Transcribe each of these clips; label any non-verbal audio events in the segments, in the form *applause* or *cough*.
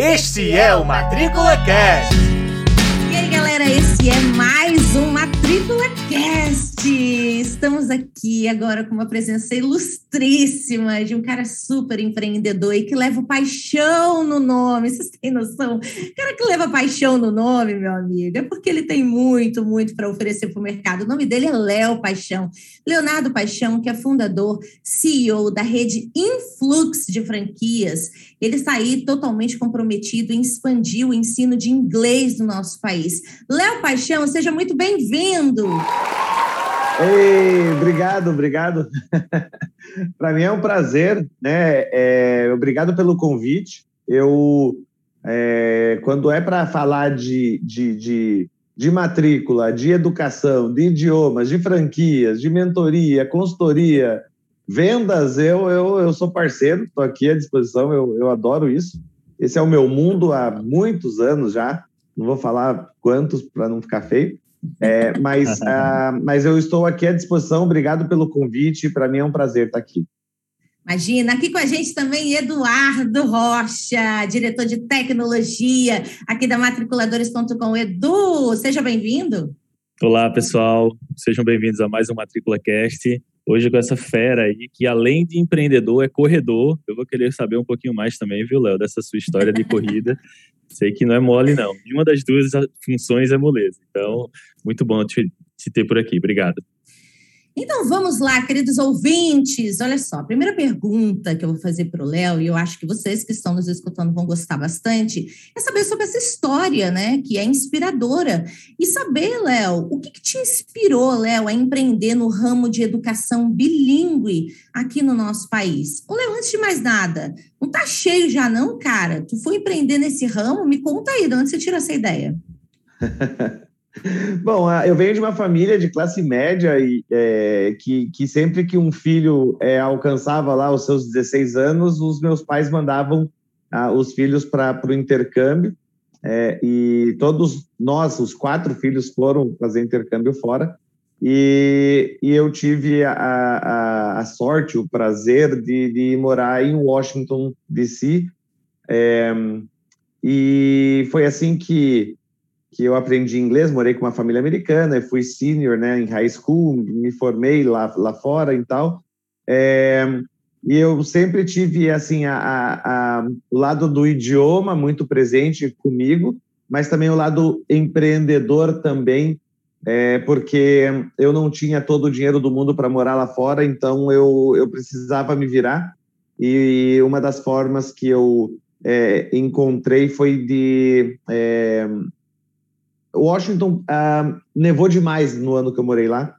Este é o Matrícula Cast. E aí, galera, esse é mais um Matrícula Cast. Estamos aqui agora com uma presença ilustríssima de um cara super empreendedor e que leva paixão no nome. Vocês têm noção? O cara que leva paixão no nome, meu amigo, é porque ele tem muito, muito para oferecer para o mercado. O nome dele é Léo Paixão. Leonardo Paixão, que é fundador, CEO da rede Influx de franquias. Ele está aí totalmente comprometido em expandir o ensino de inglês no nosso país. Léo Paixão, seja muito bem-vindo. Ei, obrigado, obrigado. *laughs* Para mim é um prazer, né? É, obrigado pelo convite. Eu, é, quando é para falar de, de, de, de, matrícula, de educação, de idiomas, de franquias, de mentoria, consultoria, vendas, eu, eu, eu sou parceiro, estou aqui à disposição, eu, eu adoro isso. Esse é o meu mundo há muitos anos já. Não vou falar quantos para não ficar feio. É, *laughs* mas, uh, mas eu estou aqui à disposição. Obrigado pelo convite. Para mim é um prazer estar aqui. Imagina, aqui com a gente também Eduardo Rocha, diretor de tecnologia aqui da matriculadores.com. Edu, seja bem-vindo. Olá, pessoal. Sejam bem-vindos a mais um Matrícula Cast. Hoje com essa fera aí, que além de empreendedor, é corredor. Eu vou querer saber um pouquinho mais também, viu, Léo, dessa sua história de corrida. *laughs* Sei que não é mole, não. Nenhuma das duas funções é moleza. Então, muito bom te, te ter por aqui. Obrigado. Então vamos lá, queridos ouvintes. Olha só, a primeira pergunta que eu vou fazer para o Léo, e eu acho que vocês que estão nos escutando vão gostar bastante, é saber sobre essa história, né? Que é inspiradora. E saber, Léo, o que, que te inspirou, Léo, a empreender no ramo de educação bilíngue aqui no nosso país? Ô, Léo, antes de mais nada, não tá cheio já, não, cara? Tu foi empreender nesse ramo? Me conta aí, de onde você tira essa ideia? *laughs* *laughs* Bom, eu venho de uma família de classe média e é, que, que sempre que um filho é, alcançava lá os seus 16 anos, os meus pais mandavam ah, os filhos para o intercâmbio. É, e todos nós, os quatro filhos, foram fazer intercâmbio fora. E, e eu tive a, a, a, sorte, o prazer de, de morar em Washington, D.C. É, e foi assim que que eu aprendi inglês, morei com uma família americana, fui senior né, em high school, me formei lá, lá fora e tal. É, e eu sempre tive assim a, a, a, o lado do idioma muito presente comigo, mas também o lado empreendedor também, é, porque eu não tinha todo o dinheiro do mundo para morar lá fora, então eu, eu precisava me virar. E uma das formas que eu é, encontrei foi de é, Washington uh, nevou demais no ano que eu morei lá.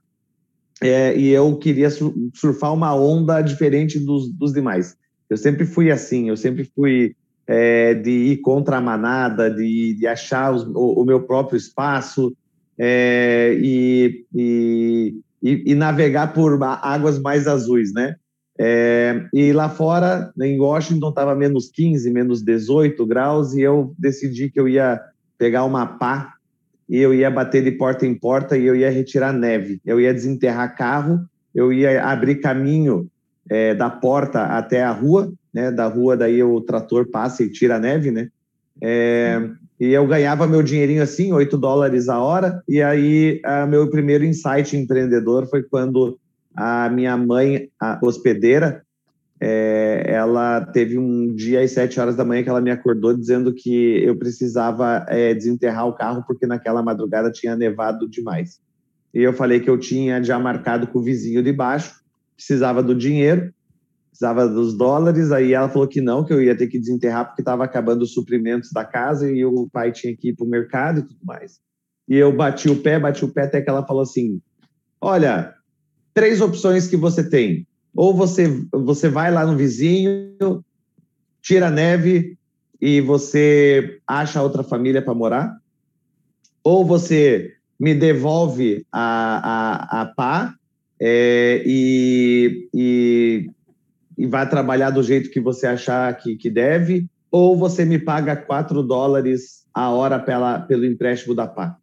É, e eu queria surfar uma onda diferente dos, dos demais. Eu sempre fui assim, eu sempre fui é, de ir contra a manada, de, de achar os, o, o, meu próprio espaço é, e, e, e, navegar por águas mais azuis, né? É, e lá fora, em Washington, estava menos 15, menos 18 graus, e eu decidi que eu ia pegar uma pá e eu ia bater de porta em porta e eu ia retirar neve. Eu ia desenterrar carro, eu ia abrir caminho é, da porta até a rua, né? Da rua daí o trator passa e tira a neve, né? É, e eu ganhava meu dinheirinho assim, 8 dólares a hora. E aí, a, meu primeiro insight empreendedor foi quando a minha mãe, a hospedeira, é, ela teve um dia às sete horas da manhã que ela me acordou dizendo que eu precisava é, desenterrar o carro porque naquela madrugada tinha nevado demais. E eu falei que eu tinha já marcado com o vizinho de baixo, precisava do dinheiro, precisava dos dólares. Aí ela falou que não, que eu ia ter que desenterrar porque estava acabando os suprimentos da casa e o pai tinha que ir para o mercado e tudo mais. E eu bati o pé, bati o pé até que ela falou assim: Olha, três opções que você tem ou você, você vai lá no vizinho, tira a neve e você acha outra família para morar, ou você me devolve a, a, a pá é, e, e, e vai trabalhar do jeito que você achar que, que deve, ou você me paga 4 dólares a hora pela, pelo empréstimo da pá.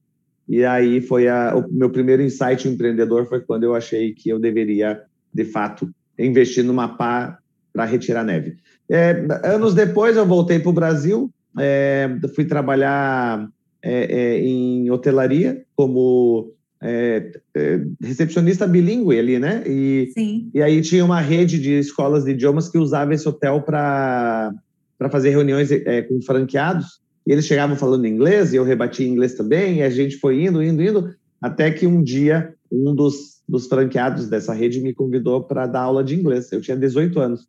E aí foi a, o meu primeiro insight empreendedor foi quando eu achei que eu deveria de fato, investir numa pá para retirar neve. É, anos depois, eu voltei para o Brasil, é, fui trabalhar é, é, em hotelaria como é, é, recepcionista bilíngue ali, né? E, Sim. e aí tinha uma rede de escolas de idiomas que usava esse hotel para fazer reuniões com franqueados. E eles chegavam falando inglês e eu rebatia inglês também. E a gente foi indo, indo, indo, até que um dia um dos, dos franqueados dessa rede me convidou para dar aula de inglês. Eu tinha 18 anos.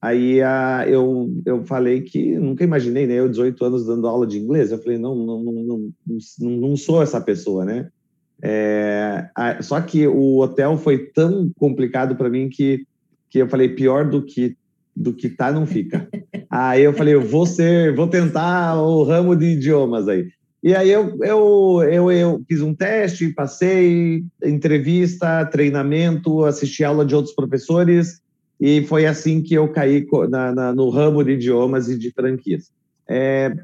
Aí a, eu, eu falei que nunca imaginei, né? Eu, 18 anos, dando aula de inglês. Eu falei, não, não, não, não, não, sou essa pessoa, né? É, a, só que o hotel foi tão complicado para mim que, que eu falei, pior do que do que tá, não fica. *laughs* Aí eu falei, eu vou ser, vou tentar o ramo de idiomas aí. E aí eu, eu, eu, eu fiz um teste, passei, entrevista, treinamento, assisti aula de outros professores, e foi assim que eu caí na, na, no ramo de idiomas e de franquias. É,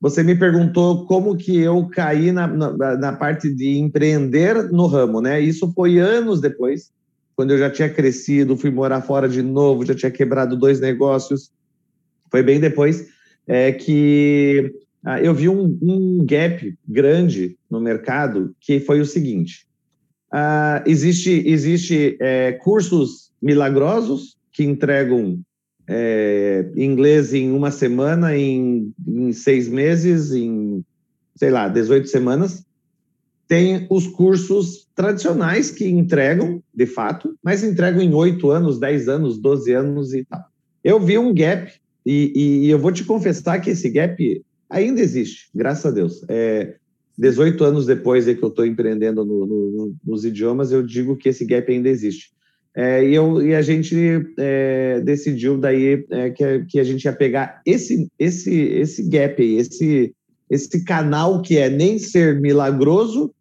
você me perguntou como que eu caí na, na, parte de empreender no ramo, né? Isso foi anos depois, quando eu já tinha crescido, fui morar fora de novo, já tinha quebrado dois negócios. Foi bem depois é, que eu vi um, um, gap grande no mercado, que foi o seguinte: ah, existe, existe é, cursos milagrosos que entregam é, inglês em uma semana, em, em, seis meses, em, sei lá, 18 semanas. Tem os cursos tradicionais que entregam, de fato, mas entregam em oito anos, 10 anos, 12 anos e tal. Eu vi um gap, e, e, eu vou te confessar que esse gap ainda existe, graças a Deus. É, 18 anos depois de que eu estou empreendendo no, no, nos idiomas, eu digo que esse gap ainda existe. É, e, eu, e a gente é, decidiu daí é, que, que a gente ia pegar esse, esse, esse gap aí, esse, esse canal que é nem ser milagroso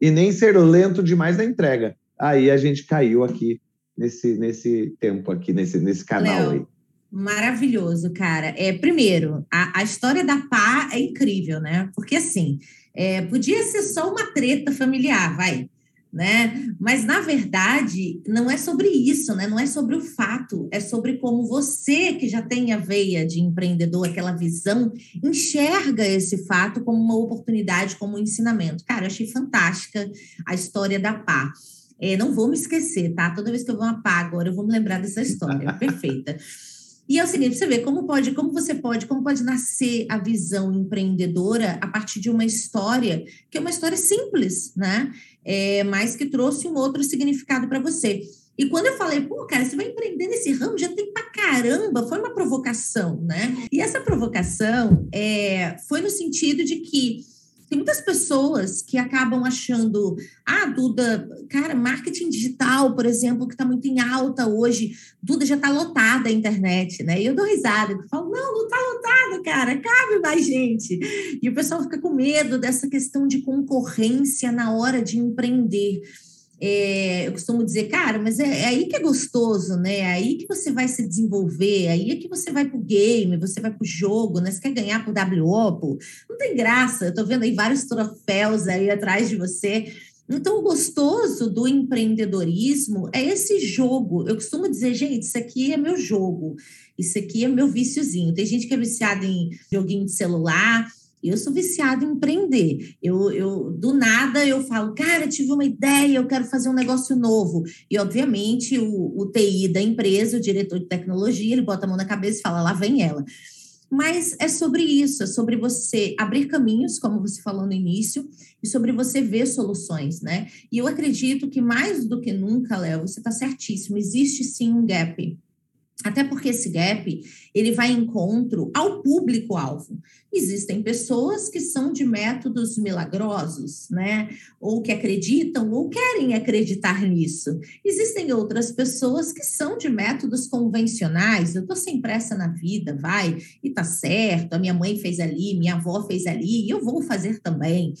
e nem ser lento demais na entrega. Aí a gente caiu aqui nesse, nesse tempo aqui, nesse, nesse canal aí. Maravilhoso, cara. É, primeiro, a, a história da pá é incrível, né? Porque assim, é, podia ser só uma treta familiar, vai né? Mas na verdade não é sobre isso, né? Não é sobre o fato, é sobre como você que já tem a veia de empreendedor, aquela visão, enxerga esse fato como uma oportunidade, como um ensinamento. Cara, eu achei fantástica a história da pá. É, não vou me esquecer, tá? Toda vez que eu vou uma pá agora, eu vou me lembrar dessa história. *laughs* Perfeita. E é o seguinte, você vê como pode, como você pode, como pode nascer a visão empreendedora a partir de uma história que é uma história simples, né? É, mas que trouxe um outro significado para você. E quando eu falei, pô, cara, você vai empreender nesse ramo, já tem pra caramba, foi uma provocação, né? E essa provocação é, foi no sentido de que tem muitas pessoas que acabam achando, ah, Duda, cara, marketing digital, por exemplo, que está muito em alta hoje, Duda já está lotada a internet, né? E eu dou risada, eu falo, não, não está lotada, cara, cabe mais gente. E o pessoal fica com medo dessa questão de concorrência na hora de empreender. É, eu costumo dizer, cara, mas é, é, aí que é gostoso, né? É aí que você vai se desenvolver, aí é que você vai pro game, você vai pro jogo, né? Você quer ganhar pro WO, pô? Não tem graça. Eu tô vendo aí vários troféus aí atrás de você. Então, o gostoso do empreendedorismo é esse jogo. Eu costumo dizer, gente, isso aqui é meu jogo, isso aqui é meu viciozinho. Tem gente que é viciada em joguinho de celular, eu sou viciada em empreender. Eu, eu, do nada, eu falo, cara, tive uma ideia, eu quero fazer um negócio novo. E, obviamente, o, o TI da empresa, o diretor de tecnologia, ele bota a mão na cabeça e fala, lá vem ela. Mas é sobre isso, é sobre você abrir caminhos, como você falou no início, e sobre você ver soluções, né? E eu acredito que mais do que nunca, Léo, você está certíssimo, existe sim um gap até porque esse gap ele vai encontro ao público-alvo. Existem pessoas que são de métodos milagrosos, né? Ou que acreditam ou querem acreditar nisso. Existem outras pessoas que são de métodos convencionais. Eu tô sem pressa na vida, vai, e tá certo. A minha mãe fez ali, minha avó fez ali, e eu vou fazer também.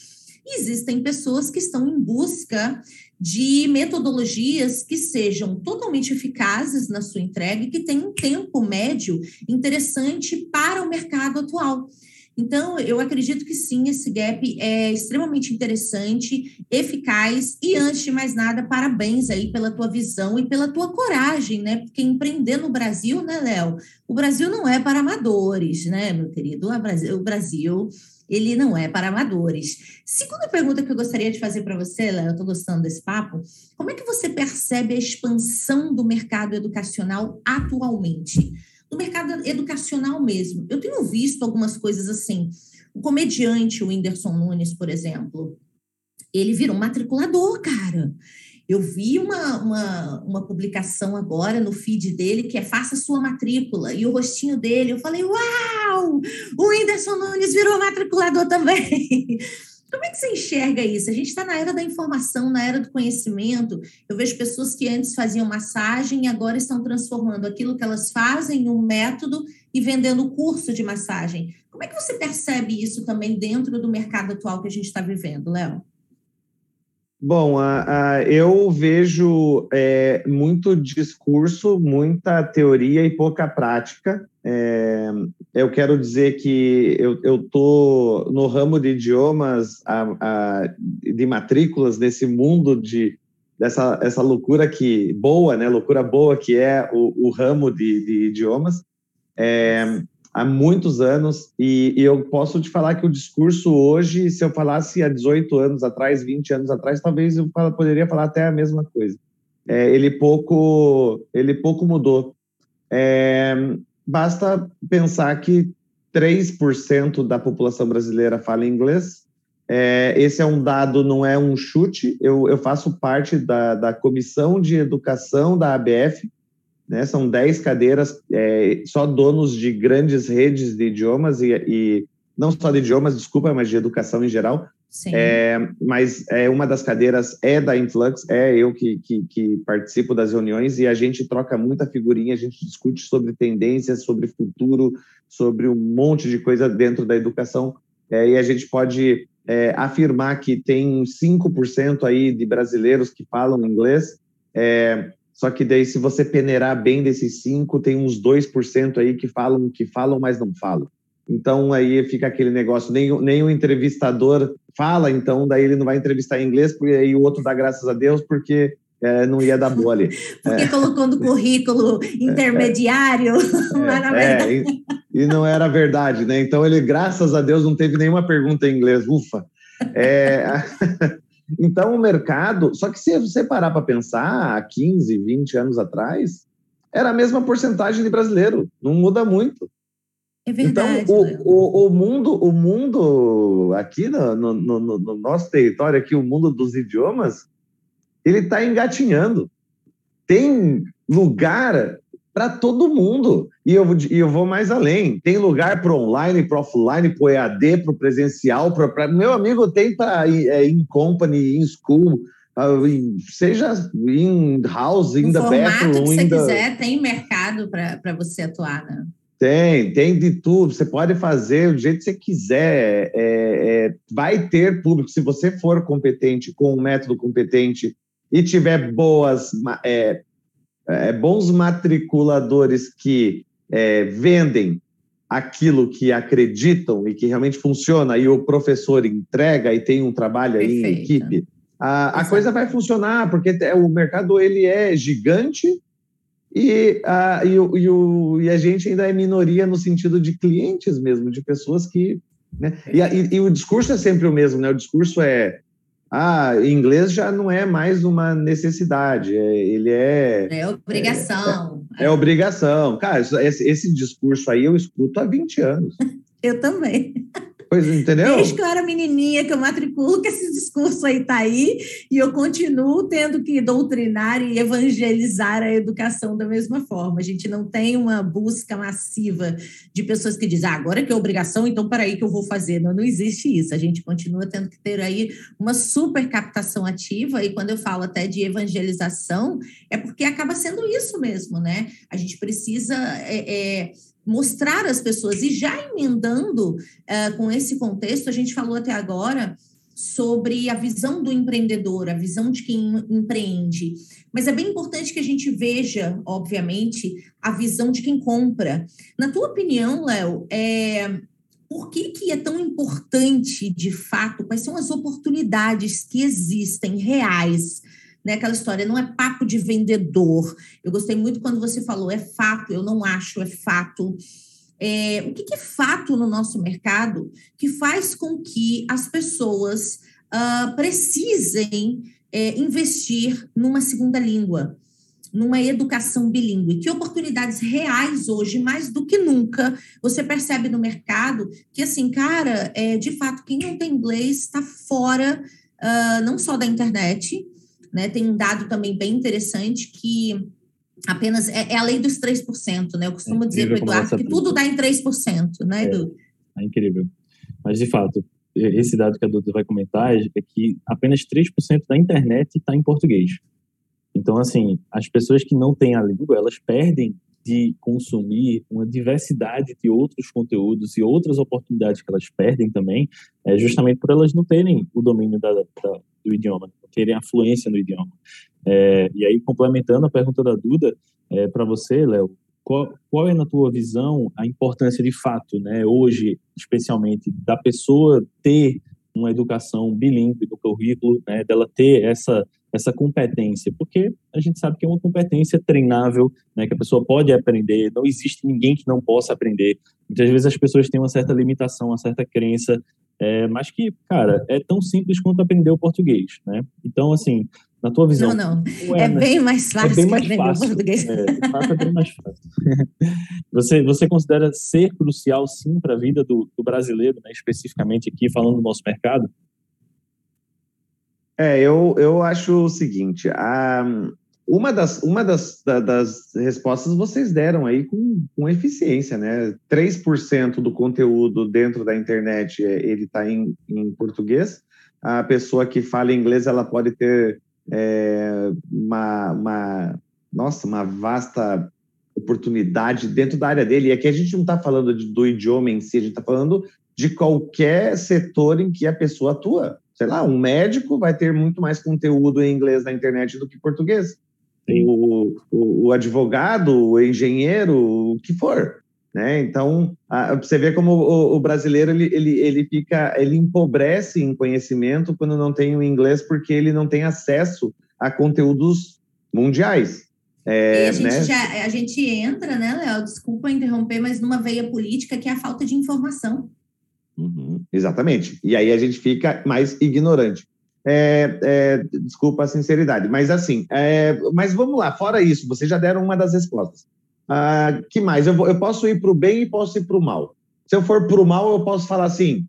existem pessoas que estão em busca de metodologias que sejam totalmente eficazes na sua entrega e que tenham um tempo médio interessante para o mercado atual. Então, eu acredito que sim, esse gap é extremamente interessante, eficaz e, antes de mais nada, parabéns aí pela tua visão e pela tua coragem, né? Porque empreender no Brasil, né, Léo? O Brasil não é para amadores, né, meu querido? O Brasil, ele não é para amadores. Segunda pergunta que eu gostaria de fazer para você, Léo, eu estou gostando desse papo, como é que você percebe a expansão do mercado educacional atualmente? no mercado educacional mesmo. Eu tenho visto algumas coisas assim. O comediante, o Whindersson Nunes, por exemplo, ele virou um matriculador, cara. Eu vi uma, uma, uma, publicação agora no feed dele que é Faça Sua Matrícula, e o rostinho dele, eu falei, uau! O Whindersson Nunes virou matriculador também. *laughs* Como é que você enxerga isso? A gente está na era da informação, na era do conhecimento. Eu vejo pessoas que antes faziam massagem e agora estão transformando aquilo que elas fazem em um método e vendendo curso de massagem. Como é que você percebe isso também dentro do mercado atual que a gente está vivendo, Léo? Bom, eu vejo é, muito discurso, muita teoria e pouca prática. É, eu quero dizer que eu estou no ramo de idiomas, a, a, de matrículas, nesse mundo de dessa essa loucura que boa, né? Loucura boa que é o, o ramo de, de idiomas. É, há muitos anos, e, e, eu posso te falar que o discurso hoje, se eu falasse há 18 anos atrás, 20 anos atrás, talvez eu poderia falar até a mesma coisa. É, ele pouco ele pouco mudou. É, basta pensar que 3% da população brasileira fala inglês. É, esse é um dado, não é um chute. Eu, eu faço parte da, da comissão de educação da ABF, né? São 10 cadeiras, é, só donos de grandes redes de idiomas, e, e, não só de idiomas, desculpa, mas de educação em geral. É, mas é, uma das cadeiras é da Influx, é eu que, que, que, participo das reuniões e a gente troca muita figurinha, a gente discute sobre tendências, sobre futuro, sobre um monte de coisa dentro da educação. É, e a gente pode é, afirmar que tem 5% aí de brasileiros que falam inglês. É, só que daí, se você peneirar bem desses cinco, tem uns 2% aí que falam, que falam, mas não falam. Então aí fica aquele negócio, nem, nem o entrevistador fala, então daí ele não vai entrevistar em inglês, porque aí o outro dá graças a Deus, porque é, não ia dar ali. *laughs* porque é. colocou no currículo intermediário, *laughs* é, é, *laughs* e, e, não era verdade, né? Então ele, graças a Deus, não teve nenhuma pergunta em inglês, ufa. É, Então, o mercado. Só que se você parar para pensar, há 15, 20 anos atrás, era a mesma porcentagem de brasileiro. Não muda muito. É verdade. Então, o, o, o, mundo, o mundo aqui no, no, no, no nosso território, aqui, o mundo dos idiomas, ele está engatinhando. Tem lugar para todo mundo. E eu, e eu vou mais além. Tem lugar para online, para offline, para EAD, para presencial. Pra, pra, meu amigo tem para é, in company, in school, uh, seja in house, in o the bathroom. que você quiser, tem mercado para você atuar, né? Tem, tem de tudo. Você pode fazer do jeito que você quiser. É, é, vai ter público. Se você for competente, com um método competente e tiver boas é, é, bons matriculadores que é, vendem aquilo que acreditam e que realmente funciona e o professor entrega e tem um trabalho aí em equipe, a, a coisa vai funcionar, porque o mercado ele é gigante e a, e, o, e, o, e a gente ainda é minoria no sentido de clientes mesmo, de pessoas que. Né? E, e, e, o discurso é sempre o mesmo, né? O discurso é ah, inglês já não é mais uma necessidade, é, ele é. É obrigação. É, é, é obrigação. Cara, esse, esse discurso aí eu escuto há 20 anos. *laughs* eu também. Pois, entendeu? Desde que eu era menininha, que eu matriculo, que esse discurso aí está aí, e eu continuo tendo que doutrinar e evangelizar a educação da mesma forma. A gente não tem uma busca massiva de pessoas que dizem, ah, agora que é obrigação, então para aí que eu vou fazer. Não, não existe isso. A gente continua tendo que ter aí uma super captação ativa, e quando eu falo até de evangelização, é porque acaba sendo isso mesmo, né? A gente precisa. É, é, mostrar às pessoas. E já emendando uh, com esse contexto, a gente falou até agora sobre a visão do empreendedor, a visão de quem empreende. Mas é bem importante que a gente veja, obviamente, a visão de quem compra. Na tua opinião, Léo, é, por que, que é tão importante, de fato, quais são as oportunidades que existem reais né? Aquela história, não é papo de vendedor. Eu gostei muito quando você falou, é fato, eu não acho, é fato. É, o que, é fato no nosso mercado que faz com que as pessoas uh, precisem é, investir numa segunda língua? numa educação bilíngue. Que oportunidades reais hoje, mais do que nunca, você percebe no mercado que, assim, cara, é, de fato, quem não tem inglês está fora uh, não só da internet, né? Tem um dado também bem interessante que apenas é, é a lei dos 3%, né? Eu costumo é dizer para o Eduardo que tudo dá em 3%, né, Edu? É, é incrível. Mas, de fato, esse dado que a Duda vai comentar é que apenas 3% da internet está em português. Então, assim, as pessoas que não têm a língua, elas perdem de consumir uma diversidade de outros conteúdos e outras oportunidades que elas perdem também, é justamente por elas não terem o domínio da, da, do idioma, não terem a fluência no idioma. É, e aí, complementando a pergunta da Duda, é, para você, Léo, qual, qual, é, na tua visão, a importância de fato, né, hoje, especialmente, da pessoa ter uma educação bilíngue no currículo, né, dela ter essa essa competência, porque a gente sabe que é uma competência treinável, né, que a pessoa pode aprender, não existe ninguém que não possa aprender. Muitas vezes as pessoas têm uma certa limitação, uma certa crença, é, mas que, cara, é tão simples quanto aprender o português, né? Então, assim, na tua visão... Não, não, é, é bem mais fácil é bem mais fácil, o português. É, de fato, é bem mais fácil. *laughs* você, você considera ser crucial, sim, para a vida do, do brasileiro, né, especificamente aqui, falando do nosso mercado? É, eu, eu acho o seguinte, a, uma das, uma das, da, das respostas vocês deram aí com, com eficiência, né? 3% do conteúdo dentro da internet, é, ele está em, em português. A pessoa que fala inglês, ela pode ter é, uma, uma, nossa, uma vasta oportunidade dentro da área dele. E aqui a gente não está falando de, do idioma em si, a gente está falando de qualquer setor em que a pessoa atua sei lá, um médico vai ter muito mais conteúdo em inglês na internet do que português. O, o, o, advogado, o engenheiro, o que for. Né? Então, a, você vê como o, o, brasileiro ele, ele, ele fica, ele empobrece em conhecimento quando não tem o inglês, porque ele não tem acesso a conteúdos mundiais. É, a, gente né? já, a gente entra, né, Léo? Desculpa interromper, mas numa veia política que é a falta de informação. Uhum, exatamente. E aí a gente fica mais ignorante. É, é, desculpa a sinceridade, mas assim, é, mas vamos lá, fora isso, vocês já deram uma das respostas. Ah, que mais? Eu, vou, eu posso ir para o bem e posso ir para o mal. Se eu for para o mal, eu posso falar assim: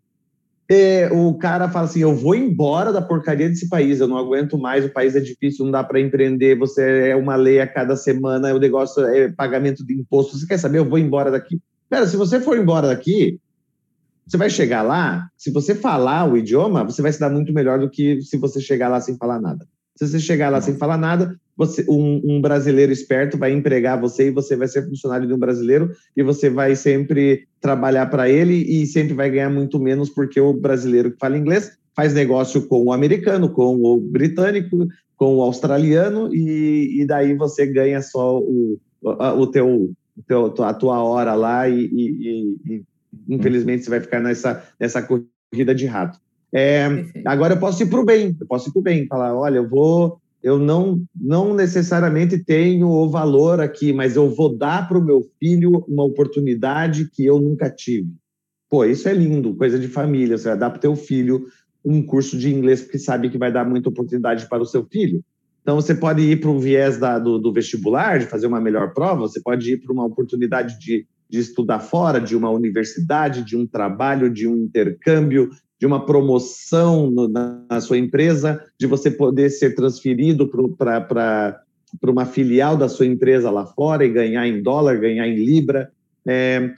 é, o cara fala assim, eu vou embora da porcaria desse país, eu não aguento mais, o país é difícil, não dá para empreender, você é uma lei a cada semana, o negócio é pagamento de imposto, você quer saber, eu vou embora daqui. Pera, se você for embora daqui, você vai chegar lá, se você falar o idioma, você vai se dar muito melhor do que se você chegar lá sem falar nada. Se você chegar lá sem falar nada, você, um, um, brasileiro esperto vai empregar você e você vai ser funcionário de um brasileiro e você vai sempre trabalhar para ele e sempre vai ganhar muito menos porque o brasileiro que fala inglês faz negócio com o americano, com o britânico, com o australiano e, e daí você ganha só o, o, teu, teu, a tua hora lá e, e, e infelizmente você vai ficar nessa, nessa corrida de rato. É, agora eu posso ir para o bem, eu posso ir para o bem, falar, olha, eu vou, eu não, não necessariamente tenho o valor aqui, mas eu vou dar para o meu filho uma oportunidade que eu nunca tive. Pô, isso é lindo, coisa de família, você vai dar para o teu filho um curso de inglês porque sabe que vai dar muita oportunidade para o seu filho. Então, você pode ir para o viés da, do, do, vestibular, de fazer uma melhor prova, você pode ir para uma oportunidade de de estudar fora, de uma universidade, de um trabalho, de um intercâmbio, de uma promoção no, na, sua empresa, de você poder ser transferido para uma filial da sua empresa lá fora e ganhar em dólar, ganhar em libra, é,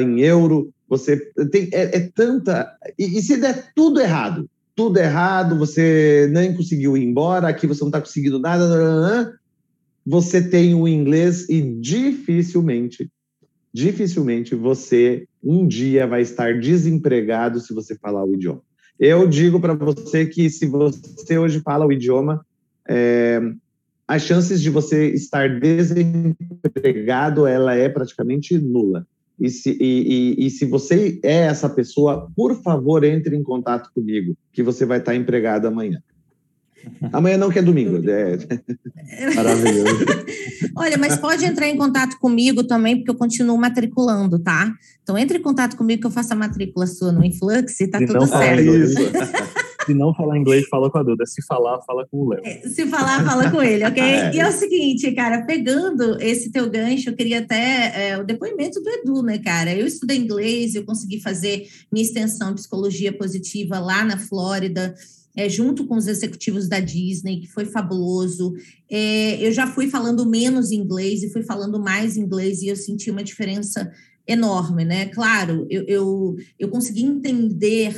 em euro. Você tem é, é tanta. E, e, se der tudo errado, tudo errado, você nem conseguiu ir embora, aqui você não está conseguindo nada, você tem o inglês e dificilmente dificilmente você um dia vai estar desempregado se você falar o idioma. Eu digo para você que se você hoje fala o idioma, é, as chances de você estar desempregado ela é praticamente nula. E se, e, e, e se você é essa pessoa, por favor, entre em contato comigo, que você vai estar empregado amanhã. Amanhã não que é domingo. É... *laughs* Maravilhoso. Olha, mas pode entrar em contato comigo também, porque eu continuo matriculando, tá? Então entre em contato comigo que eu faço a matrícula sua no Influx e tá e tudo certo. Isso. *laughs* Se não falar inglês, fala com a Duda. Se falar, fala com o Léo. É, se falar, fala com ele, ok? É. E é o seguinte, cara, pegando esse teu gancho, eu queria até é, o depoimento do Edu, né, cara? Eu estudei inglês, eu consegui fazer minha extensão em psicologia positiva lá na Flórida é, junto com os executivos da Disney, que foi fabuloso. É, eu já fui falando menos inglês e fui falando mais inglês e eu senti uma diferença enorme, né? Claro, eu, eu, eu consegui entender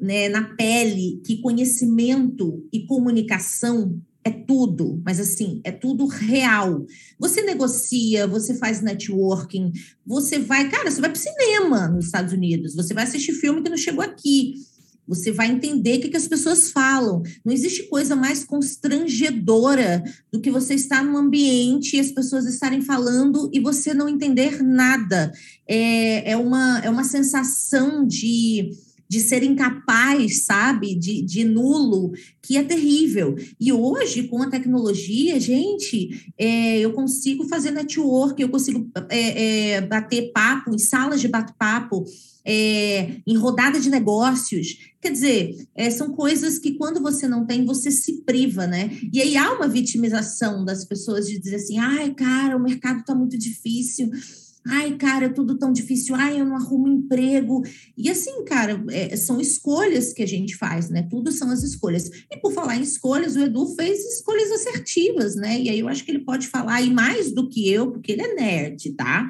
né, na pele que conhecimento e comunicação é tudo, mas assim, é tudo real. Você negocia, você faz networking, você vai, cara, você vai para cinema nos Estados Unidos, você vai assistir filme que não chegou aqui. Você vai entender o que, que as pessoas falam. Não existe coisa mais constrangedora do que você estar num ambiente e as pessoas estarem falando e você não entender nada. É, é, uma, é uma sensação de de ser incapaz, sabe, de, de nulo, que é terrível. E hoje, com a tecnologia, gente, é, eu consigo fazer network, eu consigo é, é, bater papo em salas de bate-papo é, em rodada de negócios. Quer dizer, é, são coisas que quando você não tem, você se priva, né? E aí há uma vitimização das pessoas de dizer assim: ai, cara, o mercado está muito difícil. Ai, cara, é tudo tão difícil. Ai, eu não arrumo emprego. E assim, cara, é, são escolhas que a gente faz, né? Tudo são as escolhas. E por falar em escolhas, o Edu fez escolhas assertivas, né? E aí eu acho que ele pode falar aí mais do que eu, porque ele é nerd, tá?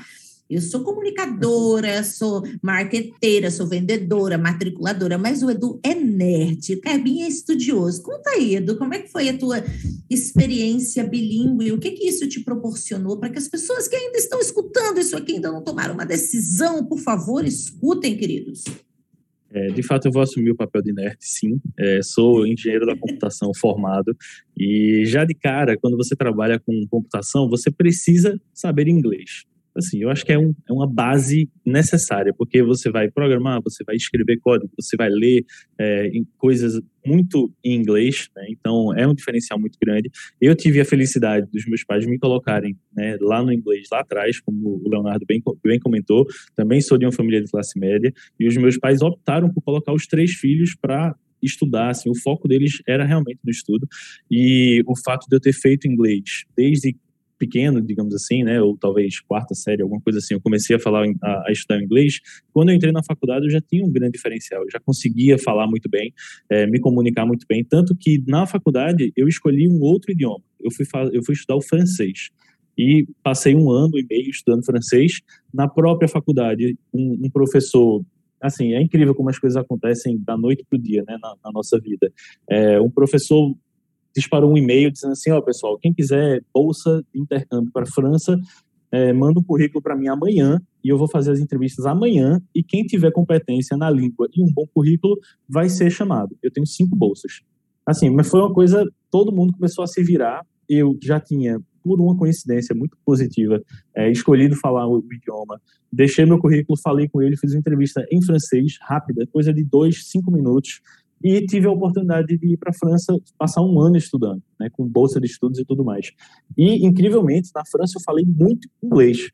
Eu sou comunicadora, sou marqueteira, sou vendedora, matriculadora, mas o Edu é nerd, o Carbinho é estudioso. Conta aí, Edu, como é que foi a tua experiência bilíngue? O que que isso te proporcionou para que as pessoas que ainda estão escutando isso aqui ainda não tomaram uma decisão, por favor, escutem, queridos. É, de fato, eu vou assumir o papel de nerd, sim. É, sou engenheiro da computação formado e já de cara, quando você trabalha com computação, você precisa saber inglês assim, eu acho que é, um, é uma base necessária, porque você vai programar, você vai escrever código, você vai ler é, coisas muito em inglês, né? então é um diferencial muito grande. Eu tive a felicidade dos meus pais me colocarem né, lá no inglês, lá atrás, como o Leonardo bem, bem comentou, também sou de uma família de classe média, e os meus pais optaram por colocar os três filhos para estudar, assim, o foco deles era realmente no estudo, e o fato de eu ter feito inglês desde pequeno, digamos assim, né, ou talvez quarta série, alguma coisa assim, eu comecei a falar, a, a estudar inglês. Quando eu entrei na faculdade, eu já tinha um grande diferencial, eu já conseguia falar muito bem, é, me comunicar muito bem, tanto que na faculdade eu escolhi um outro idioma. Eu fui, eu fui estudar o francês e passei um ano e meio estudando francês. Na própria faculdade, um, um professor assim, é incrível como as coisas acontecem da noite para o dia, né, na, na nossa vida. É, um professor disparou um e-mail dizendo assim, ó, oh, pessoal, quem quiser bolsa de intercâmbio para a França, é, manda um currículo para mim amanhã e eu vou fazer as entrevistas amanhã e quem tiver competência na língua e um bom currículo vai ser chamado. Eu tenho cinco bolsas. Assim, mas foi uma coisa, todo mundo começou a se virar. Eu já tinha, por uma coincidência muito positiva, é, escolhido falar o, idioma. Deixei meu currículo, falei com ele, fiz uma entrevista em francês, rápida, coisa de dois, cinco minutos e tive a oportunidade de ir para a França passar um ano estudando, né, com bolsa de estudos e tudo mais. E incrivelmente na França eu falei muito inglês,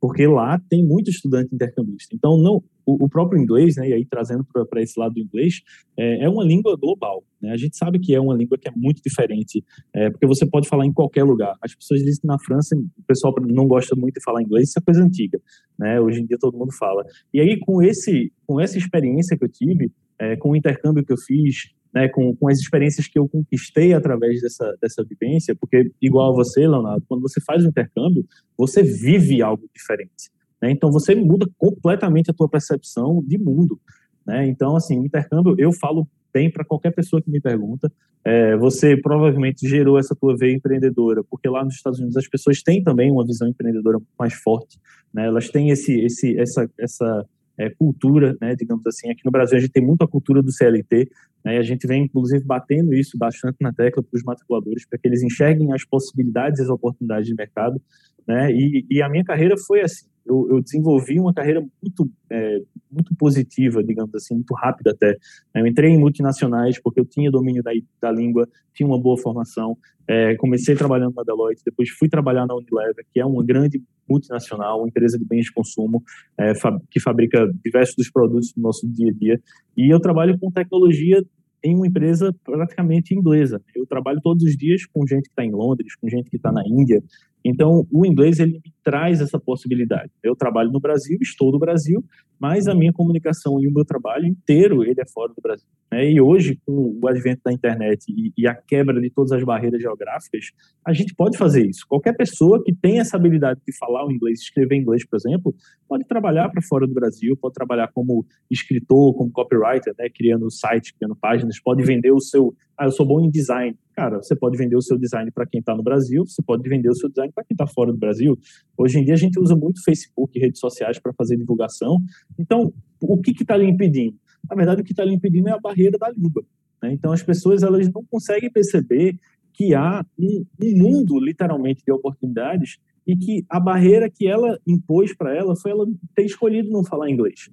porque lá tem muito estudante intercambista. Então não o, o próprio inglês, né, e aí trazendo para esse lado do inglês, é, é, uma língua global. Né? A gente sabe que é uma língua que é muito diferente, é, porque você pode falar em qualquer lugar. As pessoas dizem que na França o pessoal não gosta muito de falar inglês, isso é coisa antiga. Né? Hoje em dia todo mundo fala. E aí com esse com essa experiência que eu tive é, com o intercâmbio que eu fiz, né, com, com as experiências que eu conquistei através dessa, dessa vivência, porque, igual a você, Leonardo, quando você faz o intercâmbio, você vive algo diferente. Né? Então, você muda completamente a tua percepção de mundo. Né? Então, assim, o intercâmbio, eu falo bem para qualquer pessoa que me pergunta. É, você provavelmente gerou essa tua veia empreendedora, porque lá nos Estados Unidos as pessoas têm também uma visão empreendedora mais forte. Né? Elas têm esse, esse, essa, essa é, cultura, né, digamos assim. Aqui no Brasil a gente tem muito a cultura do CLT, né, e a gente vem, inclusive, batendo isso bastante na tecla para os matriculadores, para que eles enxerguem as possibilidades e as oportunidades de mercado. Né, e, e a minha carreira foi assim. eu, eu desenvolvi uma carreira muito, é, muito positiva, digamos assim, muito rápida até. Eu entrei em multinacionais porque eu tinha domínio da, da língua, tinha uma boa formação. É, comecei trabalhando na Deloitte, depois fui trabalhar na Unilever, que é uma grande multinacional, uma empresa de bens de consumo, é, que fabrica diversos dos produtos do nosso dia a dia. E eu trabalho com tecnologia em uma empresa praticamente inglesa. Eu trabalho todos os dias com gente que está em Londres, com gente que está na Índia. Então, o inglês ele me traz essa possibilidade. Eu trabalho no Brasil, estou no Brasil, mas a minha comunicação e o meu trabalho inteiro ele é fora do Brasil. Né? E hoje, com o advento da internet e, e, a quebra de todas as barreiras geográficas, a gente pode fazer isso. Qualquer pessoa que tem essa habilidade de falar o inglês, escrever inglês, por exemplo, pode trabalhar para fora do Brasil, pode trabalhar como escritor, como copywriter, né? criando sites, criando páginas, pode vender o seu. Ah, eu sou bom em design. Cara, você pode vender o seu design para quem está no Brasil, você pode vender o seu design para quem está fora do Brasil. Hoje em dia a gente usa muito Facebook, redes sociais para fazer divulgação. Então, o que está lhe impedindo? Na verdade, o que está lhe impedindo é a barreira da língua. Né? Então, as pessoas elas não conseguem perceber que há um, um mundo, literalmente, de oportunidades e que a barreira que ela impôs para ela foi ela ter escolhido não falar inglês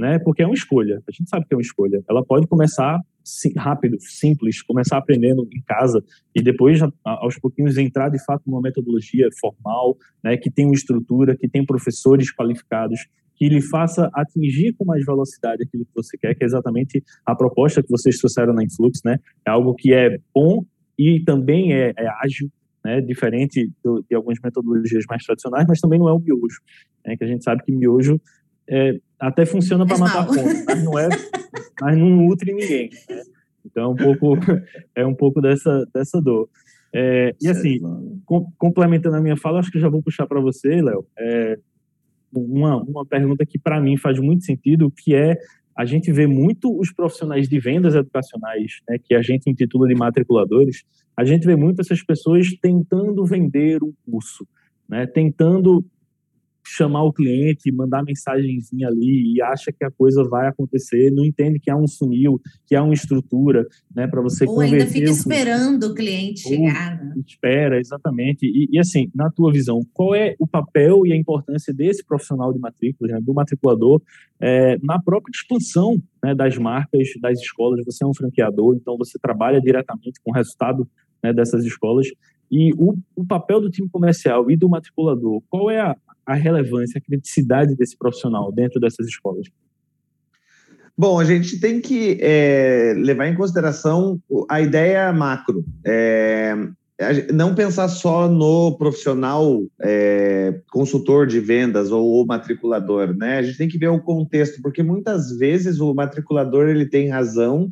né? Porque é uma escolha. A gente sabe que é uma escolha. Ela pode começar rápido, simples, começar aprendendo em casa e depois, aos pouquinhos, entrar de fato numa metodologia formal, né? Que tem uma estrutura, que tem professores qualificados, que lhe faça atingir com mais velocidade aquilo que você quer, que é exatamente a proposta que vocês trouxeram na Influx, né? É algo que é bom e também é, é ágil, né? Diferente do, de algumas metodologias mais tradicionais, mas também não é o miojo, né? Que a gente sabe que miojo é, até funciona para matar fome, mas não é, mas não nutre ninguém. Né? Então é um pouco, *laughs* é um pouco dessa, dessa dor. É, e assim, com, complementando a minha fala, acho que já vou puxar para você, Léo, é, uma, uma pergunta que para mim faz muito sentido, que é a gente vê muito os profissionais de vendas educacionais, né, que a gente intitula de matriculadores, a gente vê muito essas pessoas tentando vender um curso, né, tentando chamar o cliente, mandar mensagenzinha ali e acha que a coisa vai acontecer, não entende que há um funil, que há uma estrutura, né, para você Ou ainda fica esperando o cliente chegar. Né? Espera, exatamente. E, e, assim, na tua visão, qual é o papel e a importância desse profissional de matrícula, né, do matriculador, é, na própria expansão né, das marcas, das escolas? Você é um franqueador, então você trabalha diretamente com o resultado né, dessas escolas. E o, o, papel do time comercial e do matriculador, qual é a, a relevância, a criticidade desse profissional dentro dessas escolas? Bom, a gente tem que é, levar em consideração a ideia macro. É, não pensar só no profissional é, consultor de vendas ou, matriculador, né? A gente tem que ver o contexto, porque muitas vezes o matriculador ele tem razão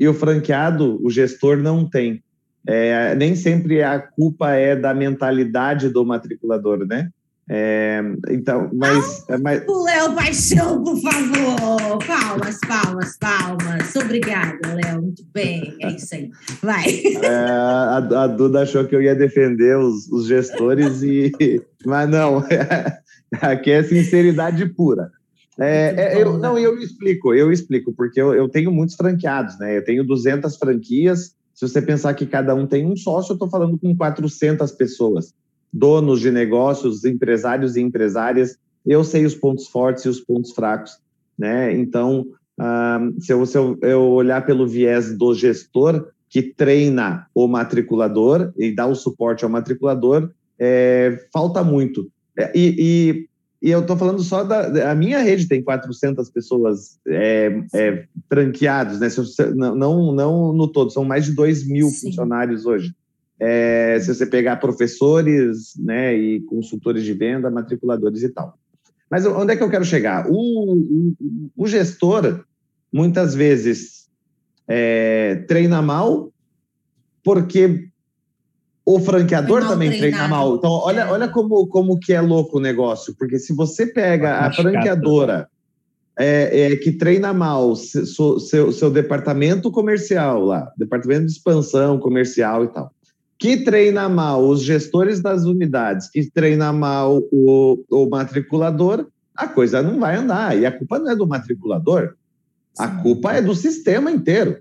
e o franqueado, o gestor, não tem. É, nem sempre a culpa é da mentalidade do matriculador, né? É, então, mas, ah, mas... O Léo Paixão, por favor! Palmas, palmas, palmas. Obrigada, Léo. Muito bem, é isso aí. Vai. É, a, a, Duda achou que eu ia defender os, os gestores, e *laughs* mas não, *laughs* aqui é sinceridade pura. É, é, eu, não, eu explico, eu explico, porque eu, eu tenho muitos franqueados, né? Eu tenho 200 franquias. Se você pensar que cada um tem um sócio, eu estou falando com 400 pessoas donos de negócios, empresários e empresárias, eu sei os pontos fortes e os pontos fracos, né? Então, uh, se, eu, se eu, eu, olhar pelo viés do gestor que treina o matriculador e dá o suporte ao matriculador, é, falta muito. É, e, e, e, eu estou falando só da a minha rede tem 400 pessoas é, é, franqueados, né? Não, não, não no todo, são mais de 2 mil Sim. funcionários hoje. É, se você pegar professores né, e consultores de venda, matriculadores e tal. Mas onde é que eu quero chegar? O, o, o gestor, muitas vezes, é, treina mal, porque o franqueador também treinado. treina mal. Então, olha, é. olha como, como que é louco o negócio, porque se você pega a franqueadora é, é, que treina mal seu, seu, seu departamento comercial lá, departamento de expansão comercial e tal, que treina mal os gestores das unidades, que treina mal o, o matriculador, a coisa não vai andar. E a culpa não é do matriculador, a culpa é do sistema inteiro.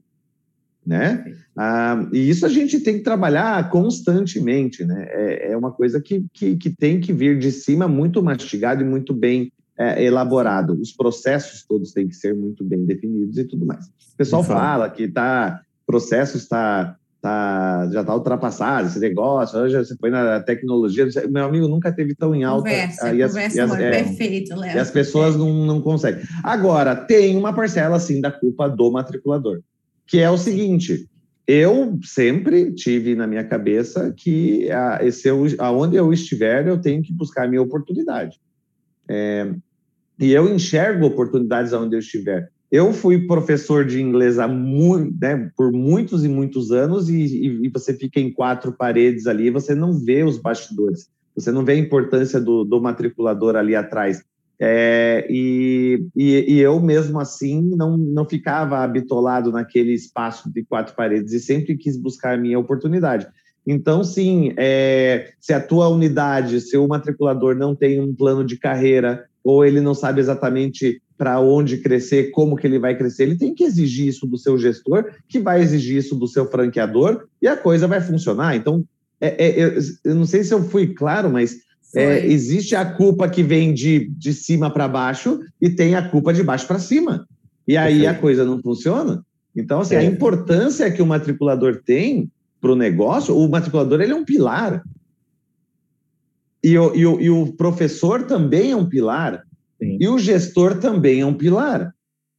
né? Ah, e isso a gente tem que trabalhar constantemente, né? É, é uma coisa que, que, que, tem que vir de cima muito mastigado e muito bem é, elaborado. Os processos todos têm que ser muito bem definidos e tudo mais. O pessoal fala que tá processo está tá, já está ultrapassado esse negócio, hoje você põe na tecnologia, meu amigo nunca teve tão em alta. Conversa, e as, conversa, e as, é, perfeito, Léo. E as pessoas não, não conseguem. Agora, tem uma parcela, sim, da culpa do matriculador, que é o seguinte, eu sempre tive na minha cabeça que a, esse, eu, aonde eu estiver, eu tenho que buscar a minha oportunidade. É, e eu enxergo oportunidades aonde eu estiver. Eu fui professor de inglês muito, né, por muitos e muitos anos e, e, e, você fica em quatro paredes ali e você não vê os bastidores, você não vê a importância do, do matriculador ali atrás. É, e, e, eu mesmo assim não, não ficava habitolado naquele espaço de quatro paredes e sempre quis buscar a minha oportunidade. Então, sim, é, se a tua unidade, se o matriculador não tem um plano de carreira ou ele não sabe exatamente para onde crescer, como que ele vai crescer, ele tem que exigir isso do seu gestor, que vai exigir isso do seu franqueador, e a coisa vai funcionar. Então, é, é, eu, eu, não sei se eu fui claro, mas é, existe a culpa que vem de, de cima para baixo e tem a culpa de baixo para cima. E aí a coisa não funciona. Então, assim, a é. importância que o matriculador tem para o negócio, o matriculador ele é um pilar. E o, e, o, e o professor também é um pilar. Sim. E o gestor também é um pilar.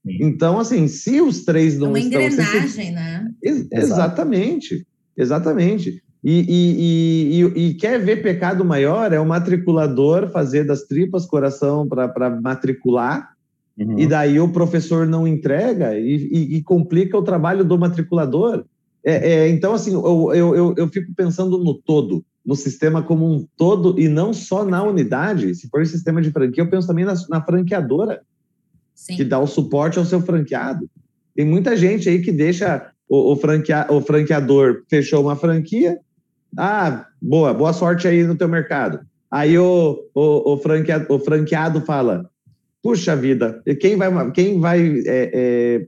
Sim. Então, assim, se os três não é uma estão... Uma engrenagem, né? Ex exatamente, exatamente. E, e, e, e, quer ver pecado maior? É o matriculador fazer das tripas coração para matricular, uhum. e daí o professor não entrega e, complica o trabalho do matriculador. É, é, então, assim, eu, eu, eu, eu fico pensando no todo no sistema como um todo e não só na unidade. Se for sistema de franquia, eu penso também na, na franqueadora, Sim. que dá o suporte ao seu franqueado. Tem muita gente aí que deixa o, o, franquea, o franqueador fechou uma franquia. Ah, boa, boa sorte aí no teu mercado. Aí o, o, o, franqueado, o franqueado fala: puxa vida, quem vai, quem vai é, é,